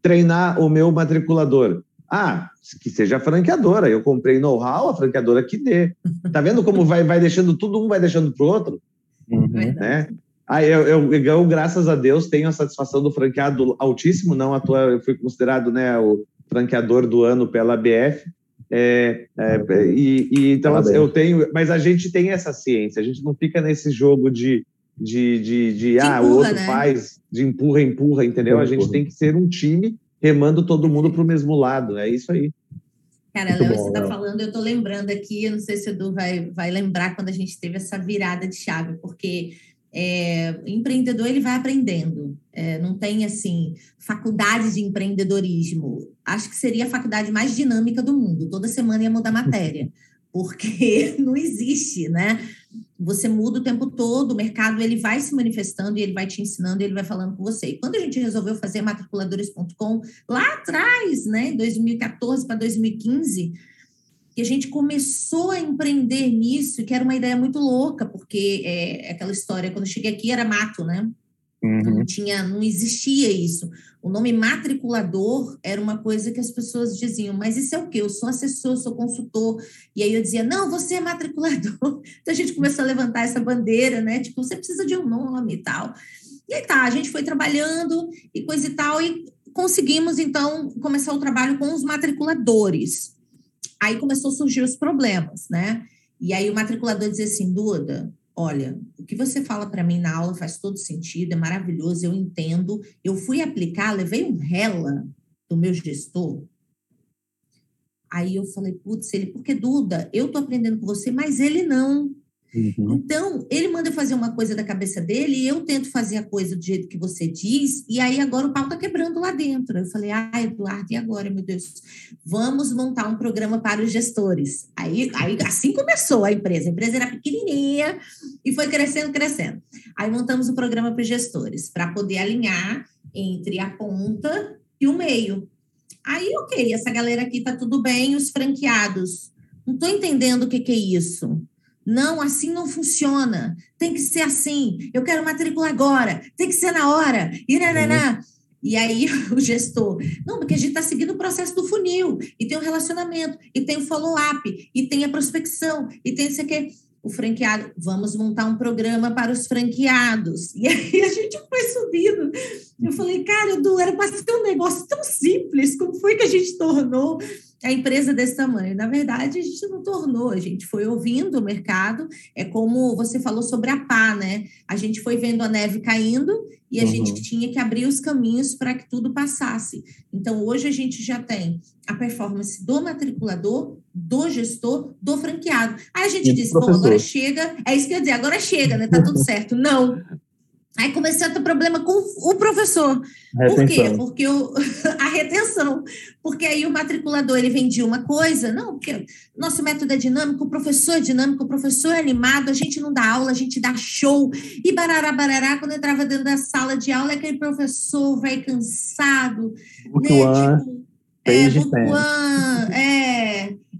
treinar o meu matriculador? Ah, que seja franqueadora. Eu comprei know-how, a franqueadora que dê. Tá vendo como vai, vai deixando tudo um vai deixando pro outro? Uhum. Né? Aí eu, eu, eu, graças a Deus, tenho a satisfação do franqueado altíssimo, não à toa eu fui considerado né, o franqueador do ano pela BF. É, é, e, e, então assim, eu tenho, mas a gente tem essa ciência, a gente não fica nesse jogo de, de, de, de ah, empurra, o outro né? faz, de empurra, empurra, entendeu? Empurra. A gente tem que ser um time remando todo mundo para o mesmo lado. É isso aí. Cara, Léo, você está falando, eu estou lembrando aqui, eu não sei se o Edu vai, vai lembrar quando a gente teve essa virada de chave, porque é, empreendedor ele vai aprendendo, é, não tem assim faculdade de empreendedorismo. Acho que seria a faculdade mais dinâmica do mundo. Toda semana ia mudar matéria, *laughs* porque *laughs* não existe, né? você muda o tempo todo, o mercado ele vai se manifestando e ele vai te ensinando ele vai falando com você. E quando a gente resolveu fazer matriculadores.com lá atrás, né, 2014 para 2015, que a gente começou a empreender nisso, que era uma ideia muito louca, porque é, aquela história, quando eu cheguei aqui era mato, né? Uhum. Não tinha, não existia isso. O nome matriculador era uma coisa que as pessoas diziam, mas isso é o quê? Eu sou assessor, sou consultor. E aí eu dizia, não, você é matriculador. *laughs* Então a gente começou a levantar essa bandeira, né? Tipo, você precisa de um nome e tal. E aí tá, a gente foi trabalhando e coisa e tal, e conseguimos então começar o trabalho com os matriculadores. Aí começou a surgir os problemas, né? E aí o matriculador dizia assim, Duda, olha, o que você fala para mim na aula faz todo sentido, é maravilhoso, eu entendo. Eu fui aplicar, levei um rela do meu gestor. Aí eu falei, putz, ele, porque Duda, eu tô aprendendo com você, mas ele não. Uhum. Então, ele manda fazer uma coisa da cabeça dele e eu tento fazer a coisa do jeito que você diz, e aí agora o pau tá quebrando lá dentro. Eu falei, ah, Eduardo, e agora, meu Deus? Vamos montar um programa para os gestores. Aí, aí assim começou a empresa. A empresa era pequenininha e foi crescendo, crescendo. Aí montamos um programa para os gestores, para poder alinhar entre a ponta e o meio. Aí, ok, essa galera aqui tá tudo bem, os franqueados. Não estou entendendo o que, que é isso. Não, assim não funciona. Tem que ser assim. Eu quero matrícula agora. Tem que ser na hora. E nananá. Uhum. E aí *laughs* o gestor, não, porque a gente está seguindo o processo do funil, e tem o relacionamento, e tem o follow-up, e tem a prospecção, e tem isso aqui o franqueado, vamos montar um programa para os franqueados. E aí a gente foi subindo. Eu falei, cara, Edu, era para ser um negócio tão simples, como foi que a gente tornou a empresa desse tamanho? Na verdade, a gente não tornou, a gente foi ouvindo o mercado, é como você falou sobre a pá, né? A gente foi vendo a neve caindo e a uhum. gente tinha que abrir os caminhos para que tudo passasse. Então, hoje a gente já tem a performance do matriculador, do gestor, do franqueado. Aí a gente e disse, bom, agora chega, é isso que eu ia dizer, agora chega, né? Tá tudo certo. Não, Aí comecei a ter problema com o professor. Por quê? Porque *laughs* a retenção. Porque aí o matriculador ele vendia uma coisa, não, porque nosso método é dinâmico, o professor é dinâmico, o professor é animado, a gente não dá aula, a gente dá show. E barará, barará, quando entrava dentro da sala de aula, é aquele professor vai cansado. Butuan, né? Tipo, é, é,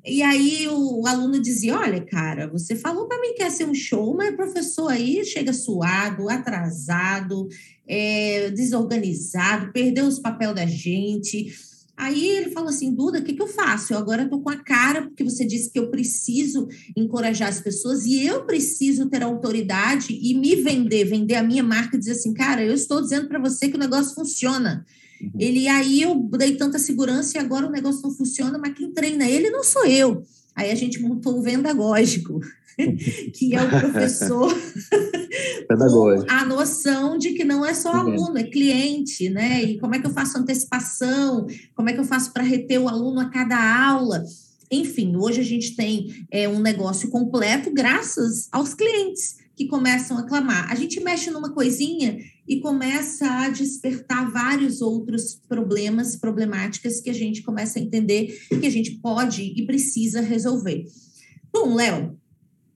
e aí o, aluno dizia: Olha, cara, você falou para mim que ia ser um show, mas o professor aí chega suado, atrasado, é, desorganizado, perdeu os papéis da gente. Aí ele falou assim: Duda, o que, que eu faço? Eu agora estou com a cara, porque você disse que eu preciso encorajar as pessoas e eu preciso ter autoridade e me vender, vender a minha marca, dizer assim, cara, eu estou dizendo para você que o negócio funciona. Uhum. Ele aí eu dei tanta segurança e agora o negócio não funciona, mas quem treina ele não sou eu. Aí a gente montou o vendagógico, *laughs* que é o professor *laughs* com a noção de que não é só uhum. aluno, é cliente, né? E como é que eu faço antecipação? Como é que eu faço para reter o aluno a cada aula? Enfim, hoje a gente tem é, um negócio completo graças aos clientes que começam a clamar. A gente mexe numa coisinha e começa a despertar vários outros problemas, problemáticas que a gente começa a entender que a gente pode e precisa resolver. Bom, Léo,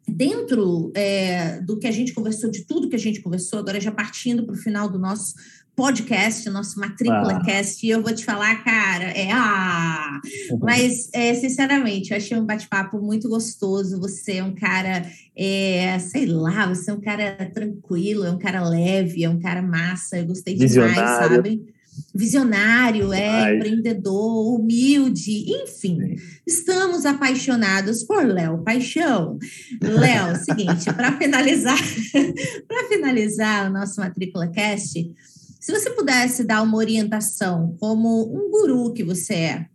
dentro é, do que a gente conversou, de tudo que a gente conversou, agora já partindo para o final do nosso podcast, nosso Matrícula ah. Cast, e eu vou te falar, cara, é ah! *laughs* Mas, é, sinceramente, eu achei um bate-papo muito gostoso. Você é um cara, é, sei lá, você é um cara tranquilo, é um cara leve, é um cara massa. Eu gostei demais, sabe? Visionário, é, empreendedor, humilde, enfim, estamos apaixonados por Léo Paixão. Léo, seguinte, para *laughs* finalizar, *laughs* para finalizar o nosso Matrícula Cast, se você pudesse dar uma orientação como um guru que você é,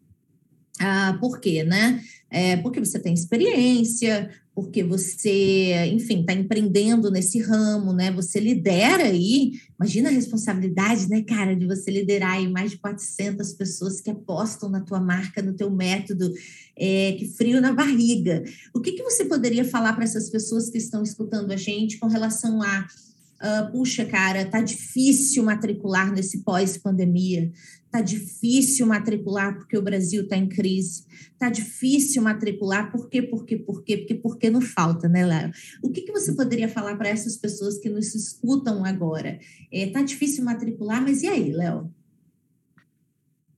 ah, por quê, né? É, porque você tem experiência, porque você, enfim, está empreendendo nesse ramo, né? Você lidera aí, imagina a responsabilidade, né, cara, de você liderar aí mais de 400 pessoas que apostam na tua marca, no teu método, é, que frio na barriga. O que, que você poderia falar para essas pessoas que estão escutando a gente com relação a Uh, puxa, cara, tá difícil matricular nesse pós-pandemia, tá difícil matricular porque o Brasil está em crise, tá difícil matricular por quê, por quê, por quê, porque, porque não falta, né, Léo? O que, que você poderia falar para essas pessoas que nos escutam agora? É, tá difícil matricular, mas e aí, Léo?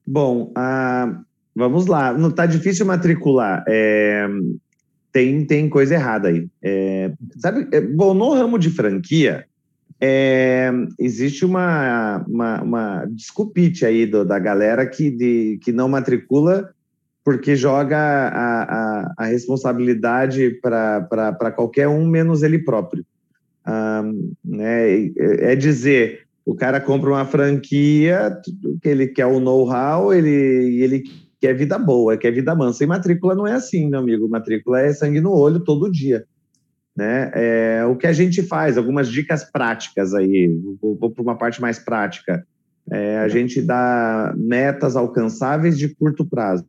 Bom, uh, vamos lá, não tá difícil matricular, é, tem, tem coisa errada aí. É, sabe, é, bom, no ramo de franquia, é, existe uma, uma, uma desculpite aí do, da galera que, de, que não matricula porque joga a, a, a responsabilidade para qualquer um, menos ele próprio. Um, né, é dizer, o cara compra uma franquia, ele quer o know-how, ele, ele quer vida boa, quer vida mansa. E matrícula não é assim, meu amigo. Matrícula é sangue no olho todo dia. Né? É, o que a gente faz, algumas dicas práticas aí, vou, vou para uma parte mais prática. É, a gente dá metas alcançáveis de curto prazo.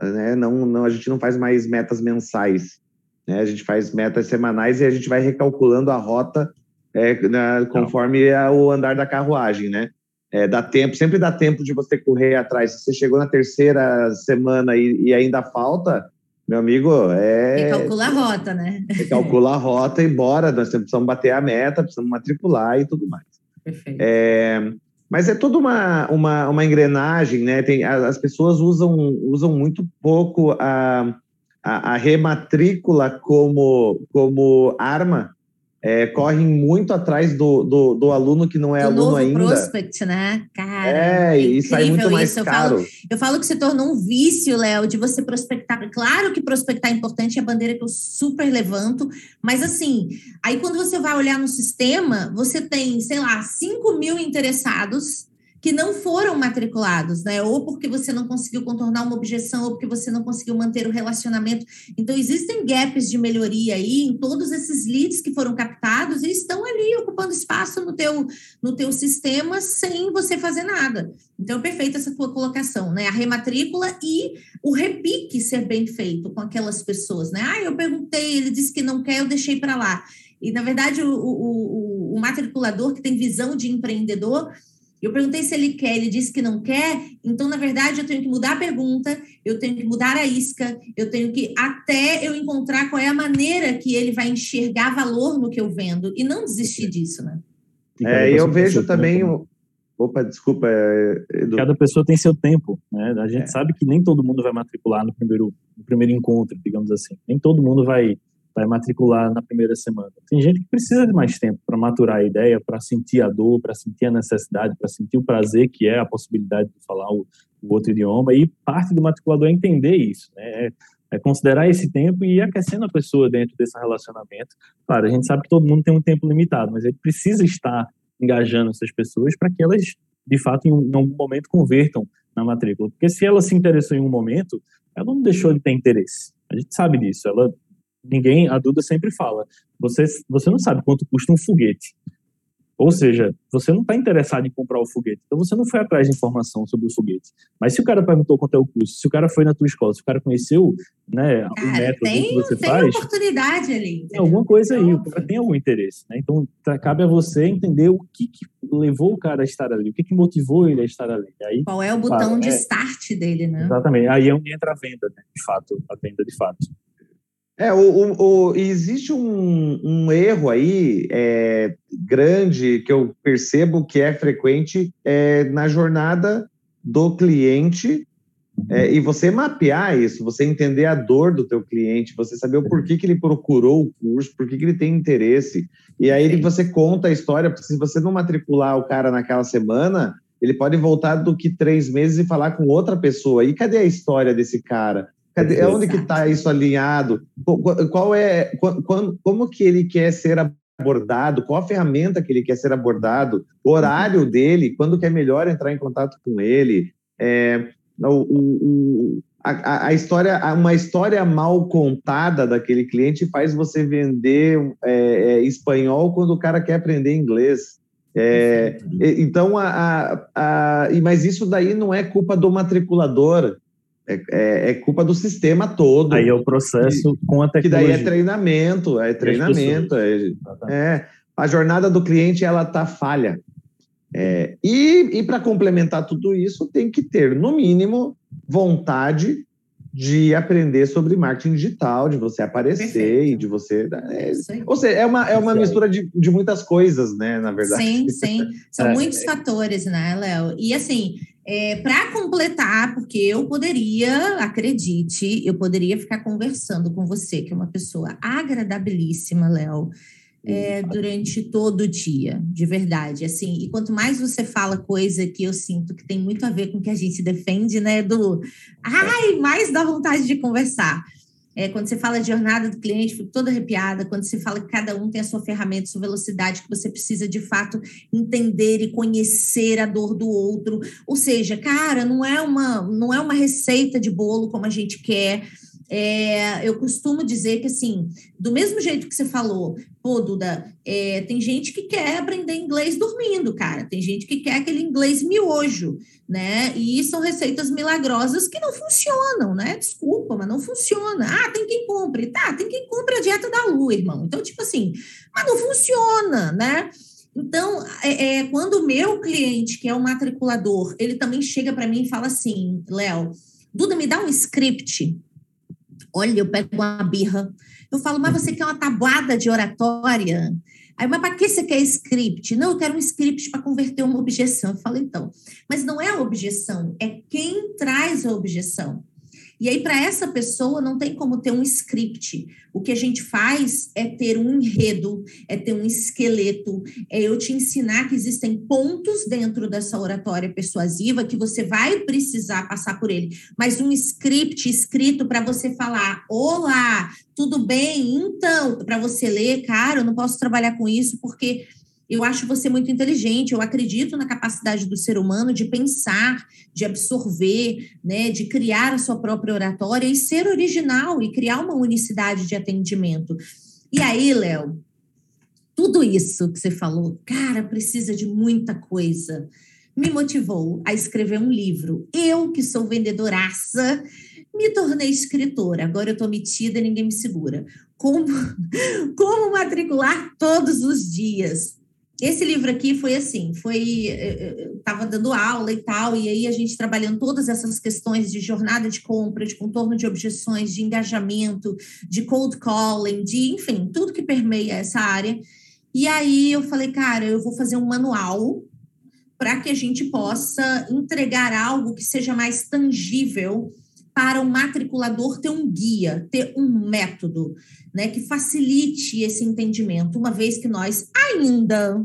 Né? Não, não, a gente não faz mais metas mensais. Né? A gente faz metas semanais e a gente vai recalculando a rota é, né, conforme o andar da carruagem, né? É, dá tempo, sempre dá tempo de você correr atrás. Se você chegou na terceira semana e, e ainda falta, meu amigo, é. calcula a rota, né? calcula a rota e bora, nós precisamos bater a meta, precisamos matricular e tudo mais. Perfeito. É, mas é toda uma, uma, uma engrenagem, né? Tem, as pessoas usam, usam muito pouco a, a, a rematrícula como, como arma é, correm muito atrás do, do, do, aluno que não é do aluno novo ainda. prospect, né? Cara, é, e sai muito mais isso. caro. Eu falo, eu falo que se tornou um vício, Léo, de você prospectar. Claro que prospectar é importante, é a bandeira que eu super levanto, mas assim, aí quando você vai olhar no sistema, você tem, sei lá, 5 mil interessados que não foram matriculados, né? Ou porque você não conseguiu contornar uma objeção, ou porque você não conseguiu manter o relacionamento. Então, existem gaps de melhoria aí em todos esses leads que foram captados e estão ali ocupando espaço no teu, no teu sistema sem você fazer nada. Então, perfeita essa tua colocação, né? A rematrícula e o repique ser bem feito com aquelas pessoas, né? Ah, eu perguntei, ele disse que não quer, eu deixei para lá. E, na verdade, o, o, o, o matriculador que tem visão de empreendedor, eu perguntei se ele quer, ele disse que não quer, então, na verdade, eu tenho que mudar a pergunta, eu tenho que mudar a isca, eu tenho que, até eu encontrar qual é a maneira que ele vai enxergar valor no que eu vendo, e não desistir disso, né? É, eu vejo também. Opa, desculpa, Edu. Cada pessoa tem seu tempo, né? A gente é. sabe que nem todo mundo vai matricular no primeiro, no primeiro encontro, digamos assim. Nem todo mundo vai vai matricular na primeira semana. Tem gente que precisa de mais tempo para maturar a ideia, para sentir a dor, para sentir a necessidade, para sentir o prazer que é a possibilidade de falar o, o outro idioma. E parte do matriculador é entender isso, né? É, é considerar esse tempo e ir aquecendo a pessoa dentro desse relacionamento. Claro, a gente sabe que todo mundo tem um tempo limitado, mas ele precisa estar engajando essas pessoas para que elas, de fato, em, em algum momento convertam na matrícula. Porque se ela se interessou em um momento, ela não deixou de ter interesse. A gente sabe disso. Ela ninguém, a Duda sempre fala, você, você não sabe quanto custa um foguete. Ou seja, você não está interessado em comprar o foguete, então você não foi atrás de informação sobre o foguete. Mas se o cara perguntou quanto é o custo, se o cara foi na tua escola, se o cara conheceu né, cara, o método tem, que você tem faz... Tem oportunidade ali. Tem alguma coisa aí, o cara tem algum interesse. Né? Então, tá, cabe a você entender o que, que, levou o cara a estar ali, o que, que motivou ele a estar ali. Aí, Qual é o botão claro, de é, start dele, né? Exatamente. Aí é onde entra a venda, né? de fato, a venda de fato. É, o, o, o, existe um, um erro aí é, grande que eu percebo que é frequente é, na jornada do cliente é, e você mapear isso, você entender a dor do teu cliente, você saber o porquê que ele procurou o curso, por que ele tem interesse. E aí você conta a história, porque se você não matricular o cara naquela semana, ele pode voltar do que três meses e falar com outra pessoa. E cadê a história desse cara? Cadê, onde que está isso alinhado? Qual é, qual, como que ele quer ser abordado? Qual a ferramenta que ele quer ser abordado? O horário uhum. dele? Quando que é melhor entrar em contato com ele? É, o, o, a, a, história, uma história mal contada daquele cliente faz você vender é, é, espanhol quando o cara quer aprender inglês. É, então, a, a, a, mas isso daí não é culpa do matriculador. É, é, é, culpa do sistema todo. Aí é o processo que, com a tecnologia. Que daí é treinamento, é treinamento. É, é, a jornada do cliente, ela tá falha. É, e e para complementar tudo isso, tem que ter, no mínimo, vontade de aprender sobre marketing digital, de você aparecer Perfeito. e de você. É, ou seja, é uma, é uma mistura de, de muitas coisas, né, na verdade. Sim, sim. *laughs* São é. muitos fatores, né, Léo? E assim, é, para completar, porque eu poderia, acredite, eu poderia ficar conversando com você, que é uma pessoa agradabilíssima, Léo, é, durante todo o dia, de verdade. Assim, e quanto mais você fala coisa que eu sinto que tem muito a ver com o que a gente defende, né, do ai, mais dá vontade de conversar. É, quando você fala de jornada do cliente, fico toda arrepiada. Quando você fala que cada um tem a sua ferramenta, sua velocidade, que você precisa de fato entender e conhecer a dor do outro. Ou seja, cara, não é uma, não é uma receita de bolo como a gente quer. É, eu costumo dizer que, assim, do mesmo jeito que você falou, pô, Duda, é, tem gente que quer aprender inglês dormindo, cara. Tem gente que quer aquele inglês miojo, né? E são receitas milagrosas que não funcionam, né? Desculpa, mas não funciona. Ah, tem quem compre. Tá, tem quem compre a dieta da lua, irmão. Então, tipo assim, mas não funciona, né? Então, é, é, quando o meu cliente, que é o matriculador, ele também chega para mim e fala assim, Léo, Duda, me dá um script Olha, eu pego uma birra. Eu falo, mas você quer uma tabuada de oratória? Aí, mas para que você quer script? Não, eu quero um script para converter uma objeção. Eu falo, então, mas não é a objeção, é quem traz a objeção. E aí, para essa pessoa, não tem como ter um script. O que a gente faz é ter um enredo, é ter um esqueleto, é eu te ensinar que existem pontos dentro dessa oratória persuasiva que você vai precisar passar por ele. Mas um script escrito para você falar: Olá, tudo bem? Então, para você ler, cara, eu não posso trabalhar com isso porque eu acho você muito inteligente, eu acredito na capacidade do ser humano de pensar, de absorver, né, de criar a sua própria oratória e ser original e criar uma unicidade de atendimento. E aí, Léo, tudo isso que você falou, cara, precisa de muita coisa. Me motivou a escrever um livro. Eu, que sou vendedoraça, me tornei escritora. Agora eu estou metida e ninguém me segura. Como, *laughs* como matricular todos os dias? Esse livro aqui foi assim, foi estava eh, eh, dando aula e tal, e aí a gente trabalhando todas essas questões de jornada de compra, de contorno de objeções, de engajamento, de cold calling, de enfim, tudo que permeia essa área. E aí eu falei, cara, eu vou fazer um manual para que a gente possa entregar algo que seja mais tangível para o matriculador ter um guia, ter um método, né, que facilite esse entendimento, uma vez que nós ainda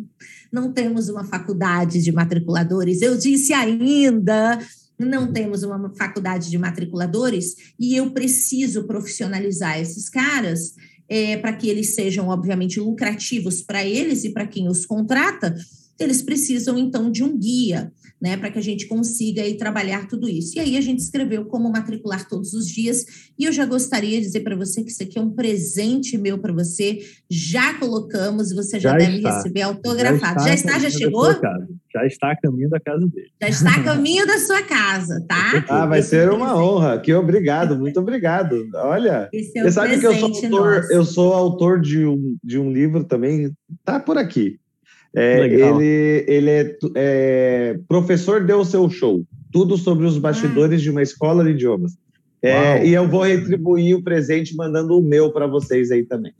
não temos uma faculdade de matriculadores. Eu disse ainda, não temos uma faculdade de matriculadores e eu preciso profissionalizar esses caras é, para que eles sejam, obviamente, lucrativos para eles e para quem os contrata. Eles precisam, então, de um guia né, para que a gente consiga aí trabalhar tudo isso. E aí a gente escreveu como matricular todos os dias, e eu já gostaria de dizer para você que isso aqui é um presente meu para você. Já colocamos, você já, já deve está. receber autografado. Já está, já, está, já chegou? Já está a caminho da casa dele. Já está a *laughs* caminho da sua casa, tá? Ah, vai ser uma honra. Que obrigado, muito obrigado. Olha, Esse é você sabe que eu sou autor, eu sou autor de um, de um livro também, tá por aqui. É, ele ele é, é, professor deu seu show, tudo sobre os bastidores ah. de uma escola de idiomas. É, e eu vou retribuir o presente mandando o meu para vocês aí também.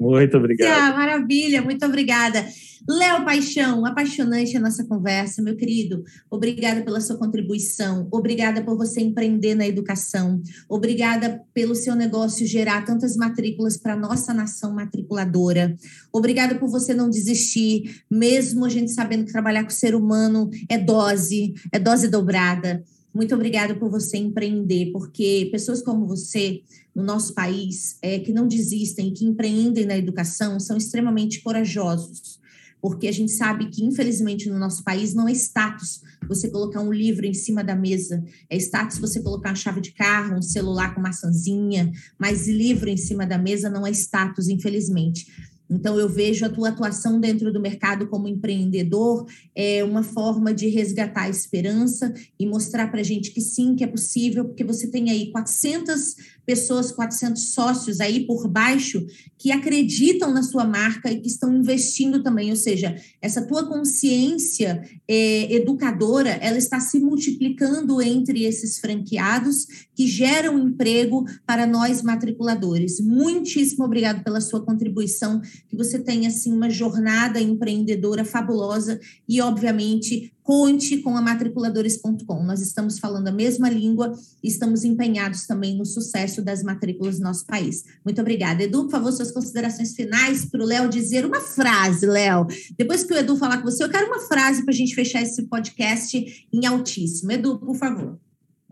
Muito obrigado. Ah, maravilha, muito obrigada. Léo Paixão, apaixonante a nossa conversa, meu querido. Obrigada pela sua contribuição. Obrigada por você empreender na educação. Obrigada pelo seu negócio gerar tantas matrículas para a nossa nação matriculadora. Obrigada por você não desistir, mesmo a gente sabendo que trabalhar com o ser humano é dose, é dose dobrada. Muito obrigada por você empreender, porque pessoas como você no nosso país, é, que não desistem, que empreendem na educação, são extremamente corajosos porque a gente sabe que, infelizmente, no nosso país não é status você colocar um livro em cima da mesa, é status você colocar uma chave de carro, um celular com maçãzinha, mas livro em cima da mesa não é status, infelizmente. Então, eu vejo a tua atuação dentro do mercado como empreendedor é uma forma de resgatar a esperança e mostrar para a gente que sim, que é possível, porque você tem aí 400 pessoas, 400 sócios aí por baixo que acreditam na sua marca e que estão investindo também. Ou seja, essa tua consciência é, educadora, ela está se multiplicando entre esses franqueados que geram emprego para nós matriculadores. Muitíssimo obrigado pela sua contribuição, que você tenha assim uma jornada empreendedora fabulosa e obviamente conte com a matriculadores.com. Nós estamos falando a mesma língua e estamos empenhados também no sucesso das matrículas no nosso país. Muito obrigada. Edu, por favor, suas considerações finais para o Léo dizer uma frase, Léo. Depois que o Edu falar com você, eu quero uma frase para a gente fechar esse podcast em altíssimo. Edu, por favor.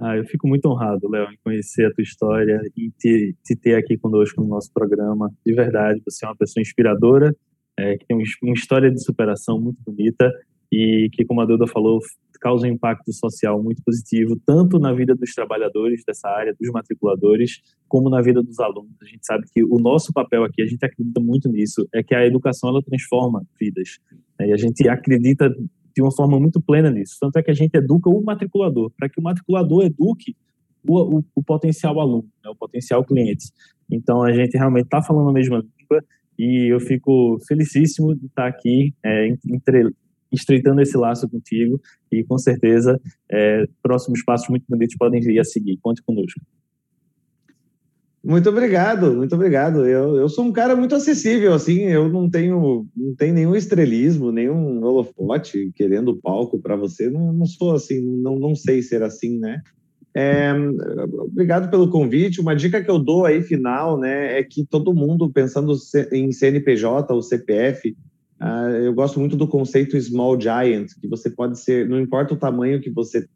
Ah, eu fico muito honrado, Léo, em conhecer a tua história e te, te, ter aqui conosco no nosso programa. De verdade, você é uma pessoa inspiradora, é, que tem uma história de superação muito bonita e que, como a Duda falou, causa um impacto social muito positivo, tanto na vida dos trabalhadores dessa área, dos matriculadores, como na vida dos alunos. A gente sabe que o nosso papel aqui, a gente acredita muito nisso, é que a educação ela transforma vidas. Né? E a gente acredita de uma forma muito plena nisso. Tanto é que a gente educa o matriculador, para que o matriculador eduque o, o, o potencial aluno, né? o potencial cliente. Então, a gente realmente está falando a mesma língua e eu fico felicíssimo de estar aqui é, entre estreitando esse laço contigo e com certeza é, próximos passos muito bonitos podem vir a seguir. Conte conosco. Muito obrigado, muito obrigado. Eu, eu sou um cara muito acessível, assim, eu não tenho, não tenho nenhum estrelismo, nenhum holofote querendo palco para você, não, não sou assim, não, não sei ser assim, né? É, obrigado pelo convite. Uma dica que eu dou aí final, né, é que todo mundo pensando em CNPJ ou CPF, uh, eu gosto muito do conceito small giant, que você pode ser, não importa o tamanho que você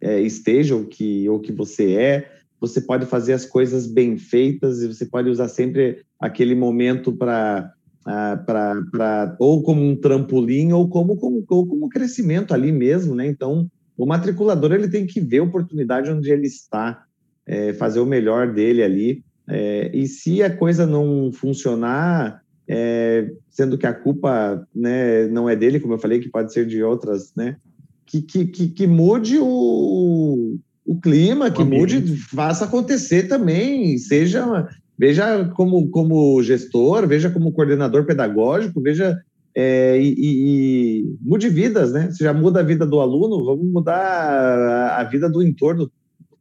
é, esteja ou que ou que você é, você pode fazer as coisas bem feitas e você pode usar sempre aquele momento para uh, para ou como um trampolim ou como, como, ou como crescimento ali mesmo, né? Então o matriculador ele tem que ver a oportunidade onde ele está, é, fazer o melhor dele ali. É, e se a coisa não funcionar, é, sendo que a culpa né, não é dele, como eu falei, que pode ser de outras, né? Que, que, que, que mude o, o clima, que mude, faça acontecer também, seja veja como, como gestor, veja como coordenador pedagógico, veja é, e, e, mude vidas, né? Você já muda a vida do aluno, vamos mudar a, a vida do entorno.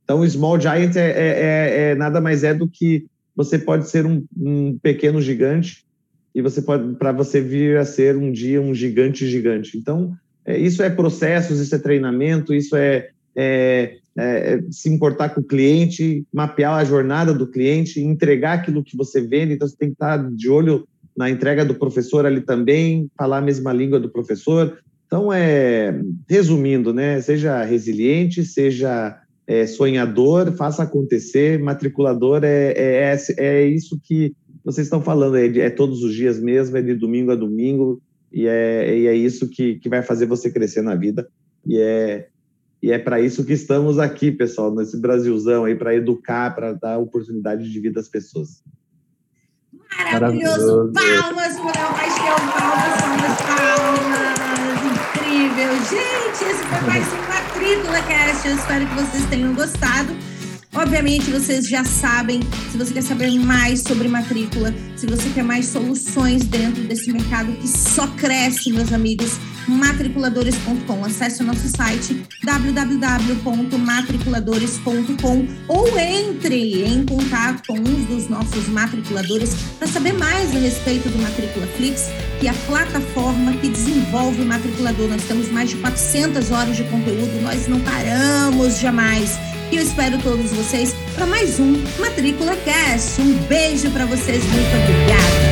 Então, o Small Giant é, é, é, é nada mais é do que você pode ser um, um pequeno gigante e você pode para você vir a ser um dia um gigante gigante. Então, é, isso é processos, isso é treinamento, isso é, é, é, se importar com o cliente, mapear a jornada do cliente, entregar aquilo que você vende. Então, você tem que estar de olho na entrega do professor ali também, falar a mesma língua do professor. Então, é, resumindo, né, seja resiliente, seja é, sonhador, faça acontecer, matriculador é, é, é, é isso que vocês estão falando, é, é, todos os dias mesmo, é de domingo a domingo, e é, e é isso que, que vai fazer você crescer na vida, e é, e é para isso que estamos aqui, pessoal, nesse Brasilzão aí, para educar, para dar oportunidade de vida às pessoas. Maravilhoso. Palmas para o Paixão, palmas, palmas, palmas. Incrível. Gente, esse foi mais um Matrícula Cast. Eu espero que vocês tenham gostado. Obviamente, vocês já sabem, se você quer saber mais sobre matrícula, se você quer mais soluções dentro desse mercado que só cresce, meus amigos, matriculadores.com. Acesse o nosso site www.matriculadores.com ou entre em contato com um dos nossos matriculadores para saber mais a respeito do Matrícula Flix, que é a plataforma que desenvolve o matriculador. Nós temos mais de 400 horas de conteúdo, nós não paramos jamais. E eu espero todos vocês para mais um Matrícula Cast. Um beijo para vocês, muito obrigada.